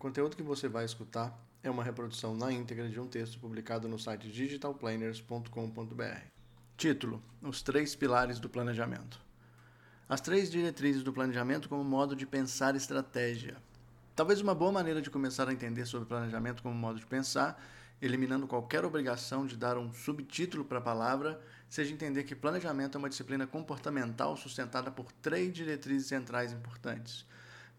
conteúdo que você vai escutar é uma reprodução na íntegra de um texto publicado no site digitalplanners.com.br. Título: Os três pilares do planejamento. As três diretrizes do planejamento como modo de pensar estratégia. Talvez uma boa maneira de começar a entender sobre planejamento como modo de pensar, eliminando qualquer obrigação de dar um subtítulo para a palavra, seja entender que planejamento é uma disciplina comportamental sustentada por três diretrizes centrais importantes.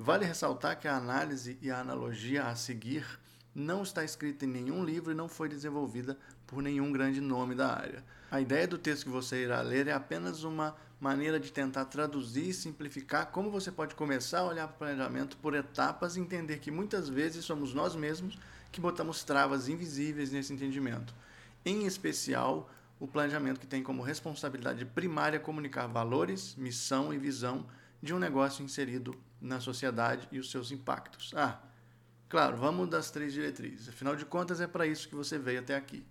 Vale ressaltar que a análise e a analogia a seguir não está escrita em nenhum livro e não foi desenvolvida por nenhum grande nome da área. A ideia do texto que você irá ler é apenas uma maneira de tentar traduzir e simplificar como você pode começar a olhar para o planejamento por etapas e entender que muitas vezes somos nós mesmos que botamos travas invisíveis nesse entendimento. Em especial, o planejamento que tem como responsabilidade primária comunicar valores, missão e visão de um negócio inserido na sociedade e os seus impactos. Ah, claro, vamos das três diretrizes. Afinal de contas, é para isso que você veio até aqui.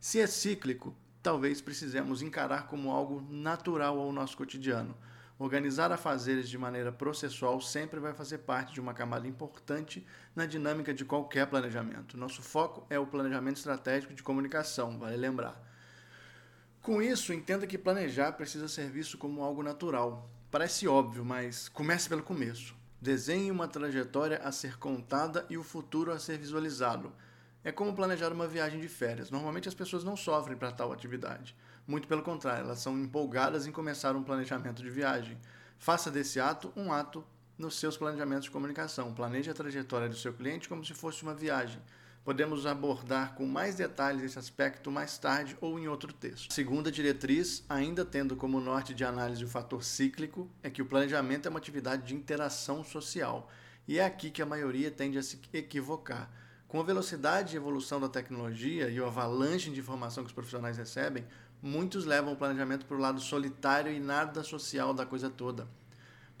Se é cíclico, talvez precisemos encarar como algo natural ao nosso cotidiano. Organizar afazeres de maneira processual sempre vai fazer parte de uma camada importante na dinâmica de qualquer planejamento. Nosso foco é o planejamento estratégico de comunicação, vale lembrar. Com isso, entenda que planejar precisa ser visto como algo natural. Parece óbvio, mas comece pelo começo. Desenhe uma trajetória a ser contada e o futuro a ser visualizado. É como planejar uma viagem de férias. Normalmente as pessoas não sofrem para tal atividade. Muito pelo contrário, elas são empolgadas em começar um planejamento de viagem. Faça desse ato um ato nos seus planejamentos de comunicação. Planeje a trajetória do seu cliente como se fosse uma viagem. Podemos abordar com mais detalhes esse aspecto mais tarde ou em outro texto. A segunda diretriz, ainda tendo como norte de análise o fator cíclico, é que o planejamento é uma atividade de interação social. E é aqui que a maioria tende a se equivocar. Com a velocidade e evolução da tecnologia e o avalanche de informação que os profissionais recebem, muitos levam o planejamento para o lado solitário e nada social da coisa toda.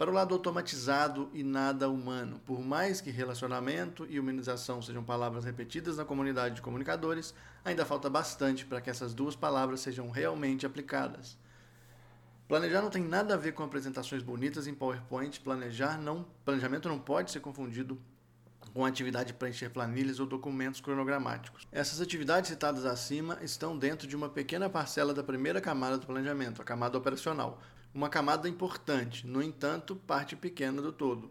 Para o lado automatizado e nada humano. Por mais que relacionamento e humanização sejam palavras repetidas na comunidade de comunicadores, ainda falta bastante para que essas duas palavras sejam realmente aplicadas. Planejar não tem nada a ver com apresentações bonitas em PowerPoint. Planejar não, planejamento não pode ser confundido com atividade de preencher planilhas ou documentos cronogramáticos. Essas atividades citadas acima estão dentro de uma pequena parcela da primeira camada do planejamento, a camada operacional. Uma camada importante, no entanto, parte pequena do todo.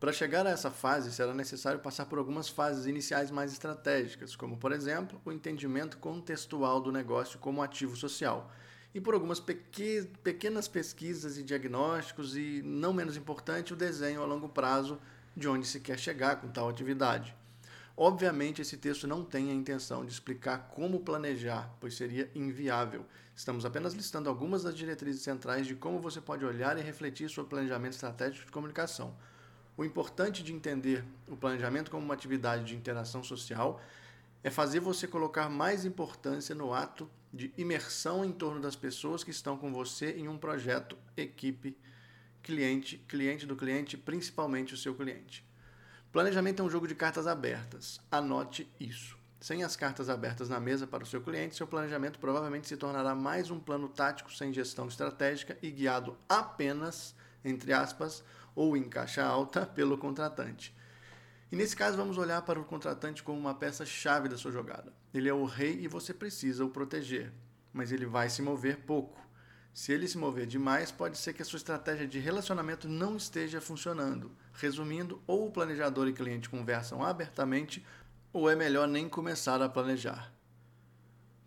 Para chegar a essa fase, será necessário passar por algumas fases iniciais mais estratégicas, como, por exemplo, o entendimento contextual do negócio como ativo social, e por algumas pequenas pesquisas e diagnósticos, e, não menos importante, o desenho a longo prazo de onde se quer chegar com tal atividade. Obviamente, esse texto não tem a intenção de explicar como planejar, pois seria inviável. Estamos apenas listando algumas das diretrizes centrais de como você pode olhar e refletir sobre planejamento estratégico de comunicação. O importante de entender o planejamento como uma atividade de interação social é fazer você colocar mais importância no ato de imersão em torno das pessoas que estão com você em um projeto, equipe, cliente, cliente do cliente, principalmente o seu cliente. Planejamento é um jogo de cartas abertas. Anote isso. Sem as cartas abertas na mesa para o seu cliente, seu planejamento provavelmente se tornará mais um plano tático sem gestão estratégica e guiado apenas, entre aspas, ou em caixa alta pelo contratante. E nesse caso, vamos olhar para o contratante como uma peça-chave da sua jogada. Ele é o rei e você precisa o proteger, mas ele vai se mover pouco. Se ele se mover demais, pode ser que a sua estratégia de relacionamento não esteja funcionando. Resumindo, ou o planejador e cliente conversam abertamente, ou é melhor nem começar a planejar.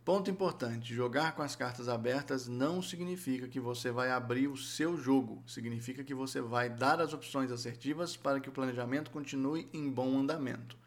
Ponto importante: jogar com as cartas abertas não significa que você vai abrir o seu jogo, significa que você vai dar as opções assertivas para que o planejamento continue em bom andamento.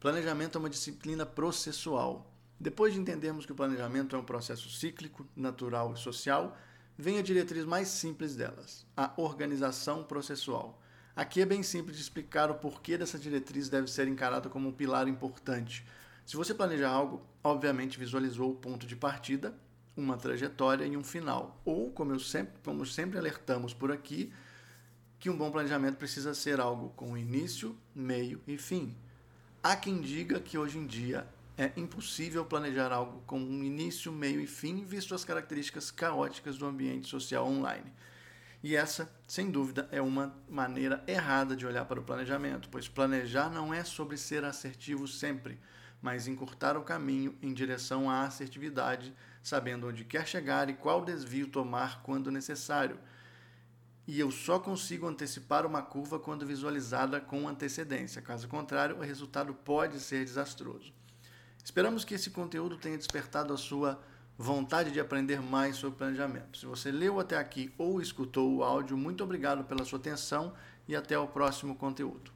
Planejamento é uma disciplina processual. Depois de entendermos que o planejamento é um processo cíclico, natural e social, vem a diretriz mais simples delas, a organização processual. Aqui é bem simples de explicar o porquê dessa diretriz deve ser encarada como um pilar importante. Se você planeja algo, obviamente visualizou o ponto de partida, uma trajetória e um final. Ou, como, sempre, como sempre alertamos por aqui, que um bom planejamento precisa ser algo com início, meio e fim. Há quem diga que hoje em dia é impossível planejar algo com um início, meio e fim, visto as características caóticas do ambiente social online. E essa, sem dúvida, é uma maneira errada de olhar para o planejamento, pois planejar não é sobre ser assertivo sempre, mas encurtar o caminho em direção à assertividade, sabendo onde quer chegar e qual desvio tomar quando necessário. E eu só consigo antecipar uma curva quando visualizada com antecedência, caso contrário, o resultado pode ser desastroso. Esperamos que esse conteúdo tenha despertado a sua vontade de aprender mais sobre planejamento. Se você leu até aqui ou escutou o áudio, muito obrigado pela sua atenção e até o próximo conteúdo.